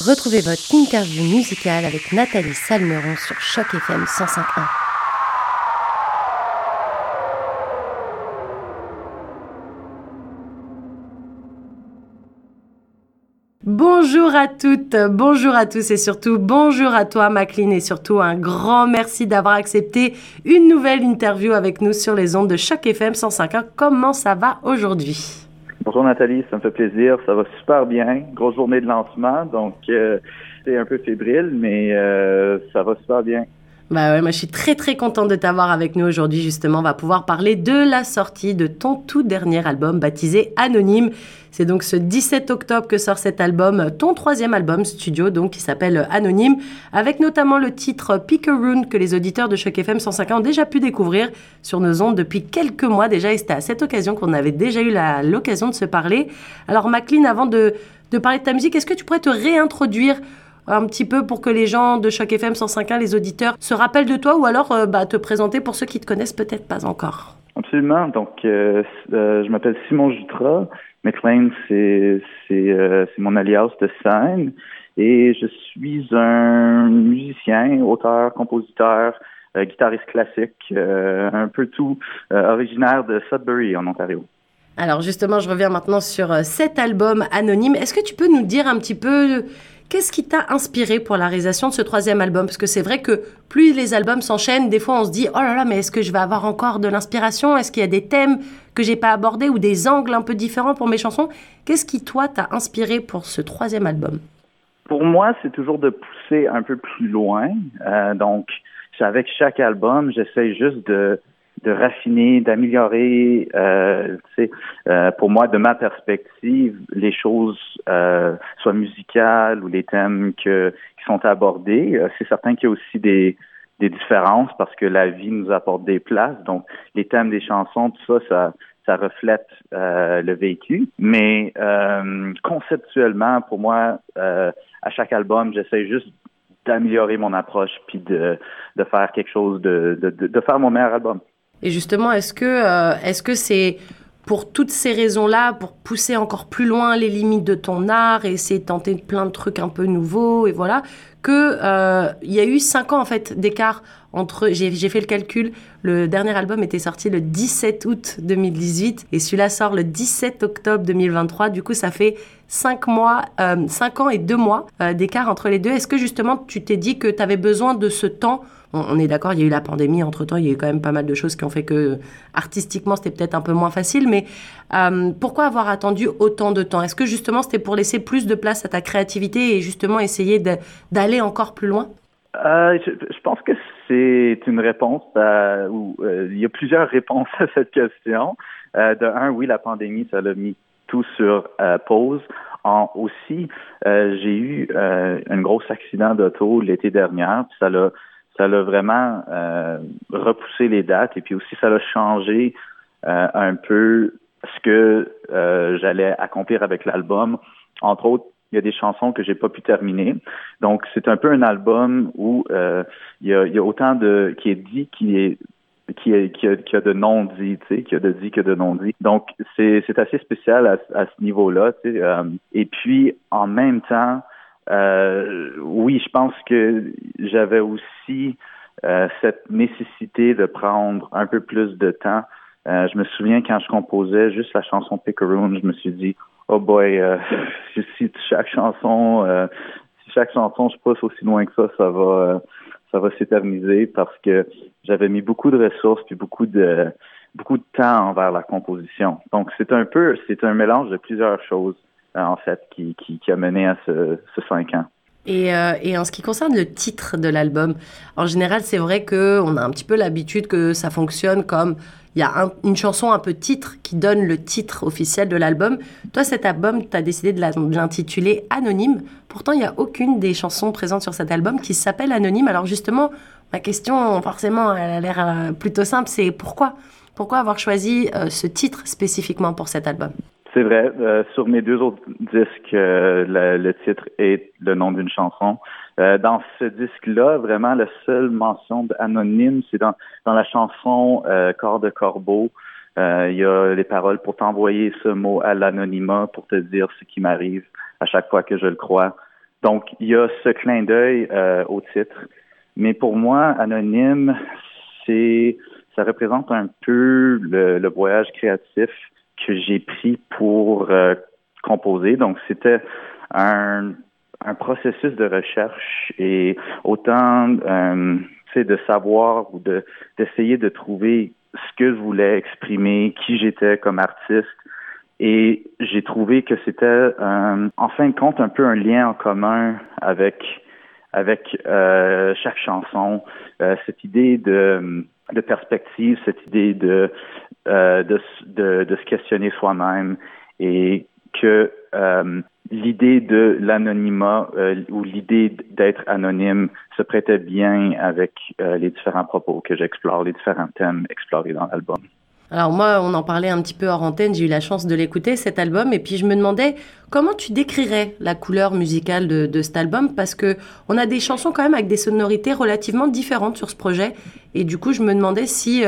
Retrouvez votre interview musicale avec Nathalie Salmeron sur Choc FM 105.1. Bonjour à toutes, bonjour à tous et surtout bonjour à toi Maclean et surtout un grand merci d'avoir accepté une nouvelle interview avec nous sur les ondes de Choc FM 105.1. Comment ça va aujourd'hui? Bonjour Nathalie, ça me fait plaisir. Ça va super bien. Grosse journée de lancement, donc euh, c'est un peu fébrile, mais euh, ça va super bien. Bah ouais, moi je suis très très contente de t'avoir avec nous aujourd'hui justement. On va pouvoir parler de la sortie de ton tout dernier album baptisé Anonyme. C'est donc ce 17 octobre que sort cet album, ton troisième album studio donc qui s'appelle Anonyme, avec notamment le titre Pickeroon que les auditeurs de Choc FM 105 ont déjà pu découvrir sur nos ondes depuis quelques mois déjà et c'était à cette occasion qu'on avait déjà eu l'occasion de se parler. Alors Maclean, avant de parler de ta musique, est-ce que tu pourrais te réintroduire un petit peu pour que les gens de Choc FM 105.1, les auditeurs, se rappellent de toi ou alors euh, bah, te présenter pour ceux qui te connaissent peut-être pas encore. Absolument. Donc, euh, euh, je m'appelle Simon Jutra. McLean, c'est c'est mon alias de scène et je suis un musicien, auteur, compositeur, guitariste classique, un peu tout, originaire de Sudbury en Ontario. Alors justement, je reviens maintenant sur cet album anonyme. Est-ce que tu peux nous dire un petit peu Qu'est-ce qui t'a inspiré pour la réalisation de ce troisième album? Parce que c'est vrai que plus les albums s'enchaînent, des fois on se dit oh là là, mais est-ce que je vais avoir encore de l'inspiration? Est-ce qu'il y a des thèmes que j'ai pas abordés ou des angles un peu différents pour mes chansons? Qu'est-ce qui toi t'a inspiré pour ce troisième album? Pour moi, c'est toujours de pousser un peu plus loin. Euh, donc, avec chaque album, j'essaie juste de de raffiner, d'améliorer, euh, euh, pour moi, de ma perspective, les choses, euh, soit musicales ou les thèmes que, qui sont abordés. Euh, c'est certain qu'il y a aussi des, des différences parce que la vie nous apporte des places. Donc, les thèmes des chansons, tout ça, ça, ça reflète euh, le vécu. Mais euh, conceptuellement, pour moi, à chaque album, j'essaie juste d'améliorer mon approche puis de, de faire quelque chose de, de, de faire mon meilleur album. Et justement, est-ce que euh, que c'est pour toutes ces raisons-là, pour pousser encore plus loin les limites de ton art et essayer de tenter plein de trucs un peu nouveaux et voilà, que euh, il y a eu cinq ans en fait d'écart entre. J'ai fait le calcul. Le dernier album était sorti le 17 août 2018 et celui-là sort le 17 octobre 2023. Du coup, ça fait cinq mois, euh, ans et deux mois d'écart entre les deux. Est-ce que justement tu t'es dit que tu avais besoin de ce temps? On, est d'accord, il y a eu la pandémie entre-temps, il y a eu quand même pas mal de choses qui ont fait que artistiquement c'était peut-être un peu moins facile, mais euh, pourquoi avoir attendu autant de temps? Est-ce que justement c'était pour laisser plus de place à ta créativité et justement essayer d'aller encore plus loin? Euh, je, pense que c'est une réponse à, euh, il y a plusieurs réponses à cette question. de un, oui, la pandémie, ça l'a mis tout sur pause. En, aussi, j'ai eu un gros accident d'auto l'été dernier, puis ça l'a ça l'a vraiment euh, repoussé les dates et puis aussi ça a changé euh, un peu ce que euh, j'allais accomplir avec l'album. Entre autres, il y a des chansons que j'ai pas pu terminer. Donc c'est un peu un album où il y, a, il y a autant de qui est dit qui est qui, est, qui, a, qui a de non dit, tu sais, qui a de dit que de non dit. Donc c'est assez spécial à, à ce niveau-là, tu sais. et puis en même temps, euh, oui, je pense que j'avais aussi euh, cette nécessité de prendre un peu plus de temps. Euh, je me souviens quand je composais juste la chanson Pickeroon, je me suis dit, oh boy, si chaque chanson, si chaque chanson je pousse aussi loin que ça, ça va, ça va s'éterniser parce que j'avais mis beaucoup de ressources puis beaucoup de beaucoup de temps envers la composition. Donc c'est un peu, c'est un mélange de plusieurs choses. Euh, en fait, qui, qui, a mené à ce, ce cinq ans. Et, euh, et, en ce qui concerne le titre de l'album, en général, c'est vrai qu'on a un petit peu l'habitude que ça fonctionne comme il y a une chanson un peu titre qui donne le titre officiel de l'album. Toi, cet album, tu as décidé de l'intituler Anonyme. Pourtant, il n'y a aucune des chansons présentes sur cet album qui s'appelle Anonyme. Alors justement, ma question, forcément, elle a l'air euh, plutôt simple, c'est pourquoi? Pourquoi avoir choisi ce titre spécifiquement pour cet album? C'est vrai. Euh, sur mes deux autres disques, euh, le, titre est le nom d'une chanson. Euh, dans ce disque-là, vraiment, la seule mention anonyme, c'est dans, dans la chanson Corps de Corbeau. Il y a les paroles pour t'envoyer ce mot à l'anonymat, pour te dire ce qui m'arrive à chaque fois que je le crois. Donc, il y a ce clin d'œil euh, au titre. Mais pour moi, Anonyme, c'est ça représente un peu le, voyage créatif que j'ai pris pour euh, composer. Donc, c'était un, un processus de recherche et autant euh, de savoir ou de d'essayer de trouver ce que je voulais exprimer, qui j'étais comme artiste. Et j'ai trouvé que c'était, euh, en fin de compte, un peu un lien en commun avec avec euh, chaque chanson, euh, cette idée de, de perspective, cette idée de, euh, de, de, se questionner soi-même et que euh, l'idée de l'anonymat euh, ou l'idée d'être anonyme se prêtait bien avec les différents propos que j'explore, les différents thèmes explorés dans l'album. Alors moi, on en parlait un petit peu hors antenne, j'ai eu la chance de l'écouter, cet album, et puis je me demandais comment tu décrirais la couleur musicale de, de, cet album, parce que on a des chansons quand même avec des sonorités relativement différentes sur ce projet, et du coup je me demandais si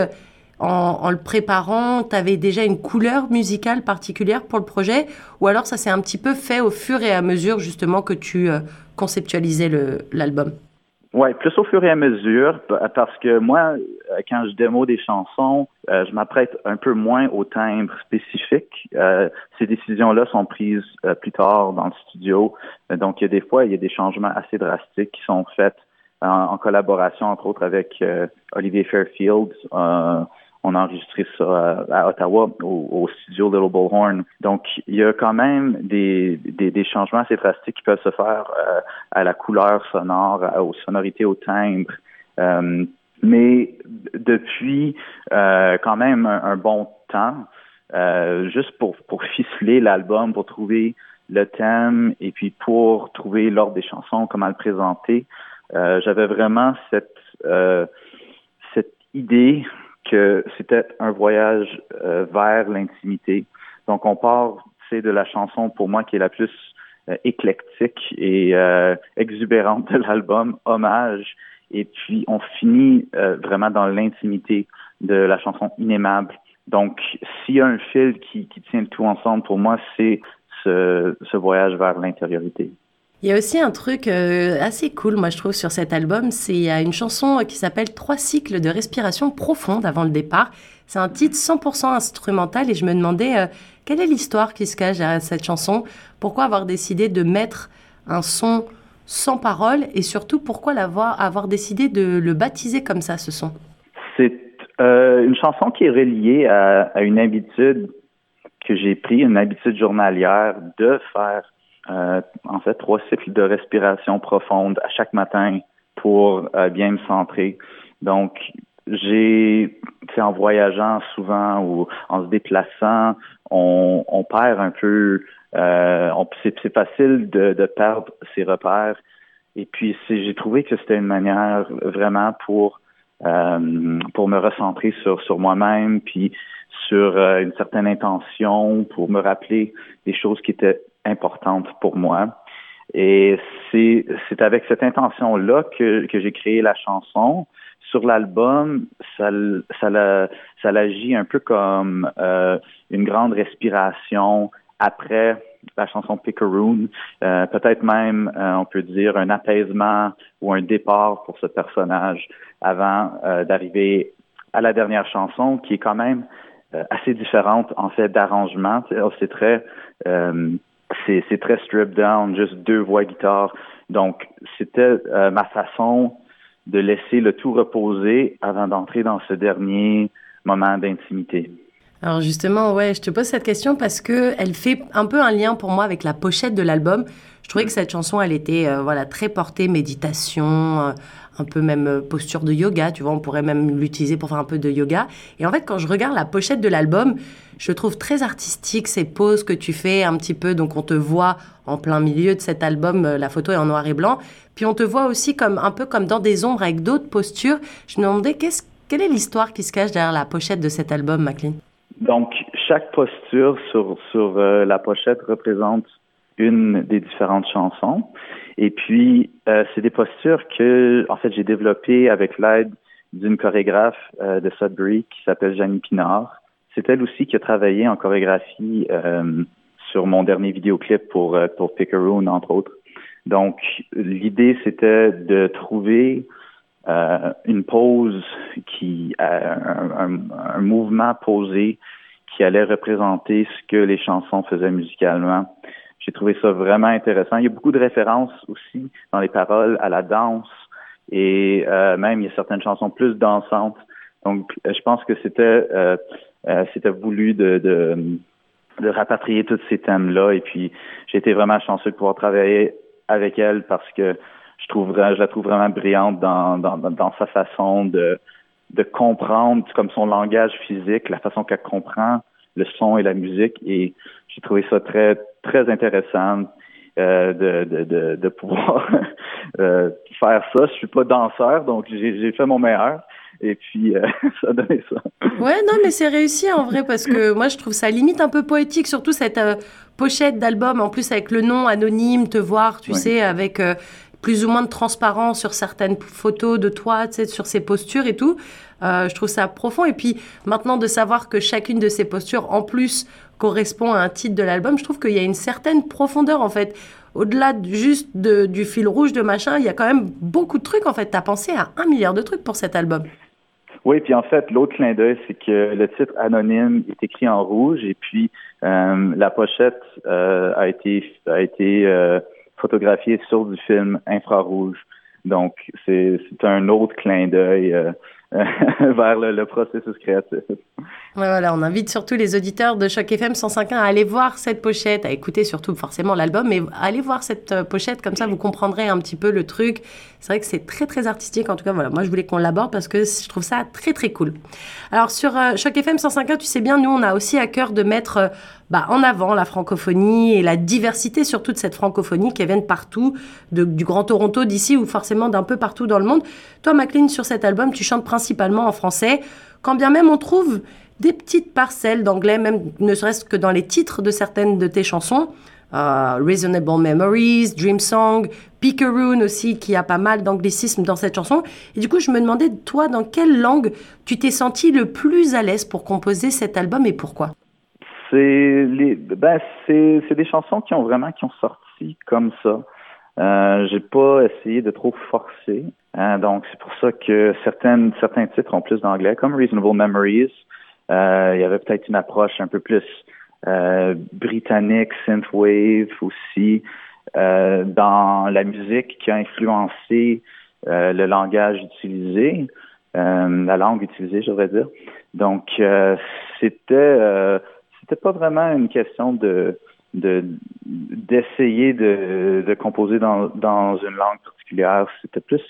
en, le préparant, tu avais déjà une couleur musicale particulière pour le projet ou alors ça s'est un petit peu fait au fur et à mesure justement que tu euh, conceptualisais l'album? Oui, plus au fur et à mesure, parce que moi, euh, quand je démo des chansons, euh, je m'apprête un peu moins au timbre spécifique. ces décisions-là sont prises plus tard dans le studio. donc, il y a des fois, il y a des changements assez drastiques qui sont faits en, collaboration, entre autres, avec Olivier Fairfield on a enregistré ça à, Ottawa, au, studio Little Bullhorn. Donc, il y a quand même des, des, changements assez drastiques qui peuvent se faire euh, à la couleur sonore, aux sonorités, au timbre. Euh, mais depuis euh, quand même un, bon temps, juste pour, pour ficeler l'album, pour trouver le thème et puis pour trouver l'ordre des chansons, comment le présenter, j'avais vraiment cette, cette idée que c'était un voyage euh, vers l'intimité. Donc on part, de la chanson pour moi qui est la plus euh, éclectique et euh, exubérante de l'album, Hommage. Et puis on finit vraiment dans l'intimité de la chanson Inémable. Donc s'il y a un fil qui, tient tout ensemble, pour moi, c'est ce, ce voyage vers l'intériorité. Il y a aussi un truc euh, assez cool, moi je trouve, sur cet album. C'est une chanson qui s'appelle Trois cycles de respiration profonde avant le départ. C'est un titre 100% instrumental et je me demandais euh, quelle est l'histoire qui se cache derrière cette chanson? Pourquoi avoir décidé de mettre un son sans parole et surtout pourquoi avoir décidé de le baptiser comme ça, ce son? C'est euh, une chanson qui est reliée à, à une habitude que j'ai pris, une habitude journalière de faire euh, en fait trois cycles de respiration profonde à chaque matin pour euh, bien me centrer. Donc, j'ai, en voyageant souvent ou en se déplaçant, on, on perd un peu, euh, c'est facile de, de, perdre ses repères. Et puis, j'ai trouvé que c'était une manière vraiment pour euh, pour me recentrer sur sur moi-même, puis sur euh, une certaine intention, pour me rappeler des choses qui étaient importante pour moi. Et c'est, c'est avec cette intention-là que, que j'ai créé la chanson. Sur l'album, ça, ça, ça l'agit un peu comme euh, une grande respiration après la chanson Pickeroon. Euh, peut-être même, euh, on peut dire, un apaisement ou un départ pour ce personnage avant euh, d'arriver à la dernière chanson, qui est quand même euh, assez différente en fait d'arrangement. C'est très c'est très stripped down, juste deux voix guitare. Donc, c'était euh, ma façon de laisser le tout reposer avant d'entrer dans ce dernier moment d'intimité. Alors justement, ouais, je te pose cette question parce que elle fait un peu un lien pour moi avec la pochette de l'album. Je trouvais que cette chanson, elle était euh, voilà très portée méditation, euh, un peu même posture de yoga. Tu vois, on pourrait même l'utiliser pour faire un peu de yoga. Et en fait, quand je regarde la pochette de l'album, je trouve très artistique ces poses que tu fais un petit peu. Donc on te voit en plein milieu de cet album, euh, la photo est en noir et blanc. Puis on te voit aussi comme un peu comme dans des ombres avec d'autres postures. Je me demandais qu'est-ce, quelle est l'histoire qui se cache derrière la pochette de cet album, Maclean? Donc chaque posture sur, sur euh, la pochette représente une des différentes chansons. Et puis, euh, c'est des postures que, en fait, j'ai développées avec l'aide d'une chorégraphe de Sudbury qui s'appelle Jeannie Pinard. C'est elle aussi qui a travaillé en chorégraphie euh, sur mon dernier vidéoclip pour, euh, pour Pickeroon, entre autres. Donc, l'idée, c'était de trouver euh, une pose qui, euh, un, un, mouvement posé qui allait représenter ce que les chansons faisaient musicalement. J'ai trouvé ça vraiment intéressant. Il y a beaucoup de références aussi dans les paroles à la danse et euh, même il y a certaines chansons plus dansantes. Donc, je pense que c'était c'était voulu de, de, de rapatrier tous ces thèmes-là. Et puis, j'ai été vraiment chanceux de pouvoir travailler avec elle parce que je trouve je la trouve vraiment brillante dans, dans, dans sa façon de, de comprendre comme son langage physique, la façon qu'elle comprend le son et la musique. Et j'ai trouvé ça très, très intéressant. Euh, de, de, de, de, pouvoir euh, faire ça. Je suis pas danseur, donc j'ai fait mon meilleur. Et puis, euh, ça a donné ça. Ouais, non, mais c'est réussi en vrai parce que moi, je trouve ça limite un peu poétique, surtout cette pochette d'album, en plus avec le nom anonyme, te voir, tu sais, avec plus ou moins de sur certaines photos de toi, sur ces postures et tout. Euh, je trouve ça profond. Et puis maintenant de savoir que chacune de ces postures, en plus, correspond à un titre de l'album, je trouve qu'il y a une certaine profondeur en fait. Au-delà juste du fil rouge de machin, il y a quand même beaucoup de trucs en fait. Tu as pensé à un milliard de trucs pour cet album. Oui, puis en fait, l'autre clin d'œil, c'est que le titre anonyme est écrit en rouge et puis euh, la pochette euh, a été a été photographié sur du film infrarouge. Donc, c'est un autre clin d'œil euh, vers le, processus créatif. voilà, on invite surtout les auditeurs de Choc FM 105.1 à aller voir cette pochette, à écouter surtout forcément l'album, mais allez voir cette euh, pochette, comme ça vous comprendrez un petit peu le truc. C'est vrai que c'est très très artistique, en tout cas voilà, moi je voulais qu'on l'aborde parce que je trouve ça très très cool. Alors sur euh, Choc FM 105.1, tu sais bien, nous on a aussi à cœur de mettre bah, en avant la francophonie et la diversité surtout de cette francophonie qui vient de partout, du Grand Toronto, d'ici ou forcément d'un peu partout dans le monde. Toi, McLean, sur cet album, tu chantes principalement en français, quand bien même on trouve des petites parcelles d'anglais, même ne serait-ce que dans les titres de certaines de tes chansons. Euh, Reasonable Memories, Dream Song, Pickeroon aussi, qui a pas mal d'anglicisme dans cette chanson. Et du coup, je me demandais, toi, dans quelle langue tu t'es senti le plus à l'aise pour composer cet album et pourquoi? Ben c'est des chansons qui ont vraiment qui ont sorti comme ça. Euh, j'ai pas essayé de trop forcer. Hein, donc c'est pour ça que certaines certains titres ont plus d'anglais, comme Reasonable Memories. Euh, il y avait peut-être une approche un peu plus euh, britannique, synthwave aussi, euh, dans la musique qui a influencé euh, le langage utilisé, euh, la langue utilisée, je devrais dire. Donc c'était c'était pas vraiment une question de d'essayer de, de, composer dans, dans une langue particulière. C'était plus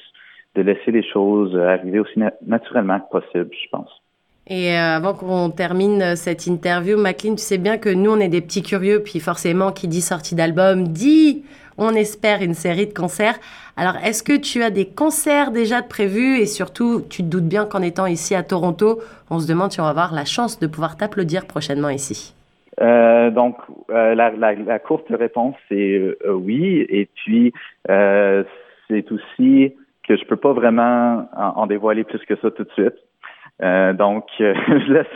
de laisser les choses arriver aussi naturellement que possible, je pense. Et euh, avant qu'on termine cette interview, McLean, tu sais bien que nous, on est des petits curieux, puis forcément, qui dit sortie d'album, dit, on espère une série de concerts. Alors, est-ce que tu as des concerts déjà de prévus? Et surtout, tu te doutes bien qu'en étant ici à Toronto, on se demande si on va avoir la chance de pouvoir t'applaudir prochainement ici. Euh, donc, euh, la, courte réponse, c'est euh, oui. Et puis, c'est aussi que je peux pas vraiment en, dévoiler plus que ça tout de suite. Euh, donc, je laisse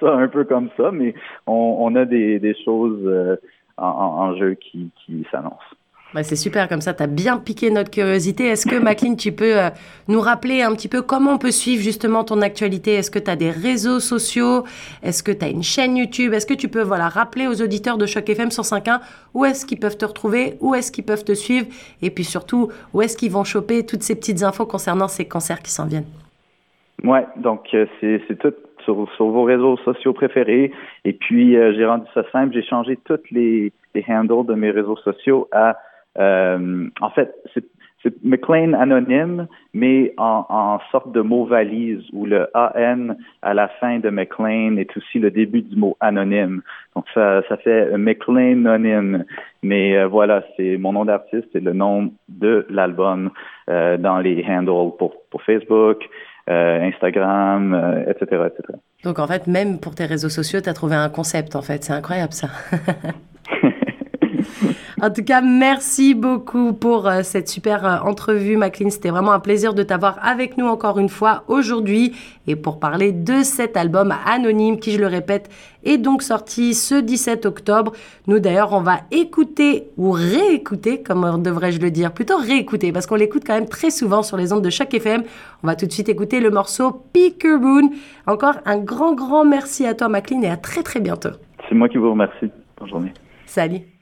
ça un peu comme ça, mais on, a des, choses en, en, jeu qui, s'annoncent. Bah, c'est super, comme ça, tu as bien piqué notre curiosité. Est-ce que, McLean, tu peux euh, nous rappeler un petit peu comment on peut suivre justement ton actualité? Est-ce que tu as des réseaux sociaux? Est-ce que tu as une chaîne YouTube? Est-ce que tu peux voilà, rappeler aux auditeurs de Choc FM 105.1 où est-ce qu'ils peuvent te retrouver Où est-ce qu'ils peuvent te suivre? Et puis surtout, où est-ce qu'ils vont choper toutes ces petites infos concernant ces cancers qui s'en viennent? Ouais, donc euh, c'est tout sur, sur, vos réseaux sociaux préférés. Et puis, euh, j'ai rendu ça simple. J'ai changé toutes les, les handles de mes réseaux sociaux à euh, en fait, c'est McLean anonyme, mais en, en, sorte de mot valise où le AN à la fin de McLean est aussi le début du mot anonyme. Donc ça, ça fait McLean anonyme. Mais euh, voilà, c'est mon nom d'artiste, c'est le nom de l'album euh, dans les handles pour, pour Facebook, Instagram, etc., etc. Donc en fait, même pour tes réseaux sociaux, tu as trouvé un concept en fait. C'est incroyable ça. En tout cas, merci beaucoup pour euh, cette super euh, entrevue, Maclean. C'était vraiment un plaisir de t'avoir avec nous encore une fois aujourd'hui et pour parler de cet album anonyme qui, je le répète, est donc sorti ce 17 octobre. Nous d'ailleurs, on va écouter ou réécouter, comme devrais-je le dire, plutôt réécouter parce qu'on l'écoute quand même très souvent sur les ondes de chaque FM. On va tout de suite écouter le morceau Peekaboo. Encore un grand, grand merci à toi, Maclean, et à très, très bientôt. C'est moi qui vous remercie. Bonne journée. Salut.